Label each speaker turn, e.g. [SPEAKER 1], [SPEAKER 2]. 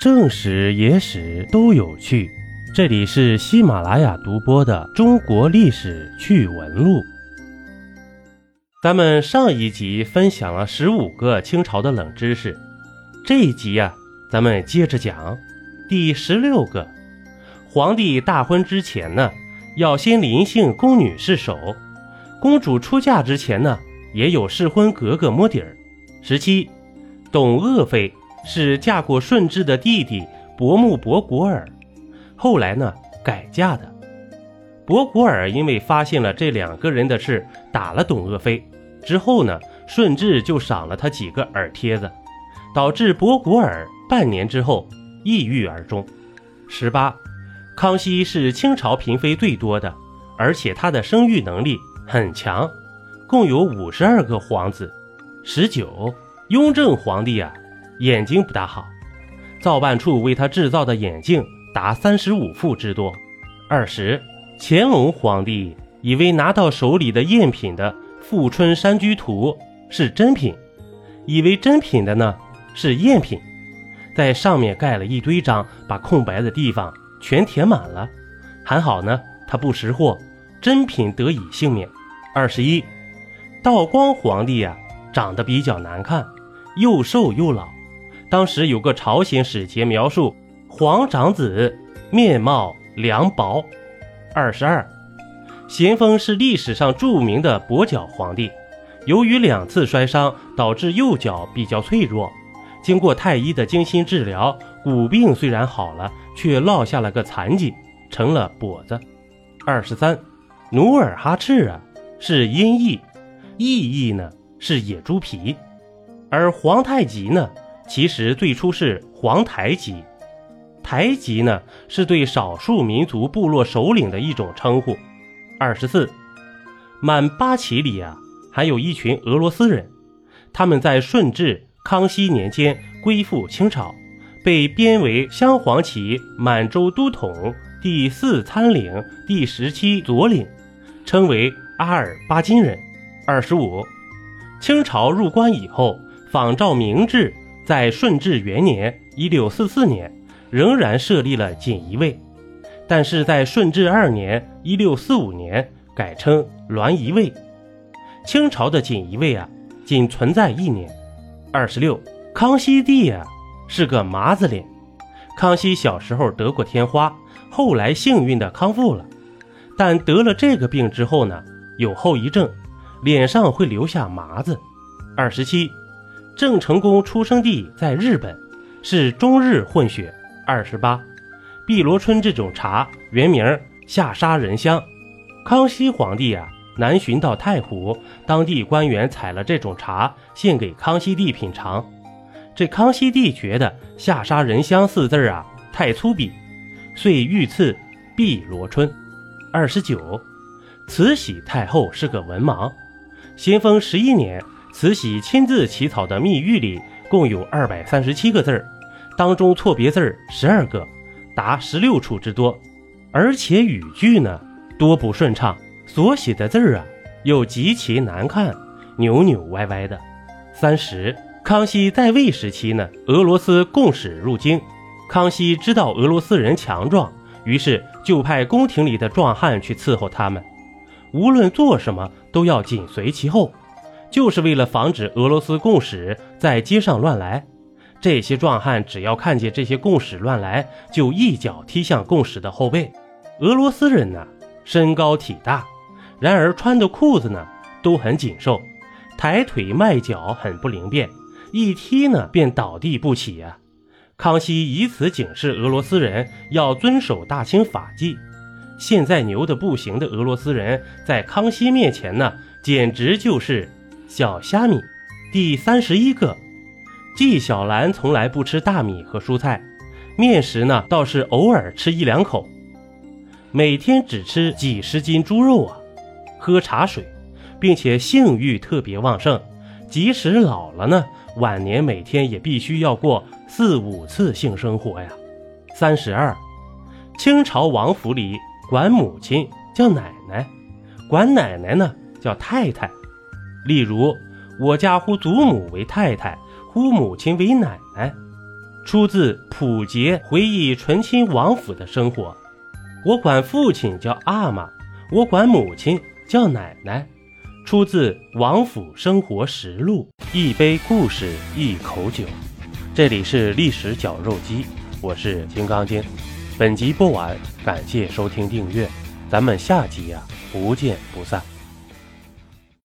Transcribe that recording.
[SPEAKER 1] 正史、野史都有趣。这里是喜马拉雅独播的《中国历史趣闻录》。咱们上一集分享了十五个清朝的冷知识，这一集呀，咱们接着讲第十六个。皇帝大婚之前呢，要先临幸宫女试手；公主出嫁之前呢，也有试婚格格摸底儿。十七，董鄂妃。是嫁过顺治的弟弟伯木伯古尔，后来呢改嫁的。伯古尔因为发现了这两个人的事，打了董鄂妃。之后呢，顺治就赏了他几个耳贴子，导致伯古尔半年之后抑郁而终。十八，康熙是清朝嫔妃最多的，而且他的生育能力很强，共有五十二个皇子。十九，雍正皇帝啊。眼睛不大好，造办处为他制造的眼镜达三十五副之多。二十，乾隆皇帝以为拿到手里的赝品的《富春山居图》是真品，以为真品的呢是赝品，在上面盖了一堆章，把空白的地方全填满了。还好呢，他不识货，真品得以幸免。二十一，道光皇帝呀，长得比较难看，又瘦又老。当时有个朝鲜使节描述皇长子面貌良薄。二十二，咸丰是历史上著名的跛脚皇帝，由于两次摔伤导致右脚比较脆弱，经过太医的精心治疗，骨病虽然好了，却落下了个残疾，成了跛子。二十三，努尔哈赤啊是音译，意译呢是野猪皮，而皇太极呢。其实最初是皇台吉，台吉呢是对少数民族部落首领的一种称呼。二十四，满八旗里啊，还有一群俄罗斯人，他们在顺治、康熙年间归附清朝，被编为镶黄旗满洲都统、第四参领、第十七左领，称为阿尔巴金人。二十五，清朝入关以后，仿照明制。在顺治元年（一六四四年），仍然设立了锦衣卫，但是在顺治二年（一六四五年）改称栾仪卫。清朝的锦衣卫啊，仅存在一年。二十六，康熙帝啊是个麻子脸。康熙小时候得过天花，后来幸运的康复了，但得了这个病之后呢，有后遗症，脸上会留下麻子。二十七。郑成功出生地在日本，是中日混血。二十八，碧螺春这种茶原名下沙仁香。康熙皇帝啊，南巡到太湖，当地官员采了这种茶献给康熙帝品尝。这康熙帝觉得下沙仁香四字啊太粗鄙，遂御赐碧螺春。二十九，慈禧太后是个文盲。咸丰十一年。慈禧亲自起草的密谕里共有二百三十七个字儿，当中错别字儿十二个，达十六处之多，而且语句呢多不顺畅，所写的字儿啊又极其难看，扭扭歪歪的。三十，康熙在位时期呢，俄罗斯共使入京，康熙知道俄罗斯人强壮，于是就派宫廷里的壮汉去伺候他们，无论做什么都要紧随其后。就是为了防止俄罗斯共使在街上乱来，这些壮汉只要看见这些共使乱来，就一脚踢向共使的后背。俄罗斯人呢，身高体大，然而穿的裤子呢都很紧瘦，抬腿迈脚很不灵便，一踢呢便倒地不起呀。康熙以此警示俄罗斯人要遵守大清法纪。现在牛的不行的俄罗斯人在康熙面前呢，简直就是。小虾米，第三十一个，纪晓岚从来不吃大米和蔬菜，面食呢倒是偶尔吃一两口，每天只吃几十斤猪肉啊，喝茶水，并且性欲特别旺盛，即使老了呢，晚年每天也必须要过四五次性生活呀。三十二，清朝王府里管母亲叫奶奶，管奶奶呢叫太太。例如，我家呼祖母为太太，呼母亲为奶奶。出自溥杰回忆醇亲王府的生活。我管父亲叫阿玛，我管母亲叫奶奶。出自《王府生活实录》。一杯故事，一口酒。这里是历史绞肉机，我是金刚经。本集播完，感谢收听订阅，咱们下集呀，不见不散。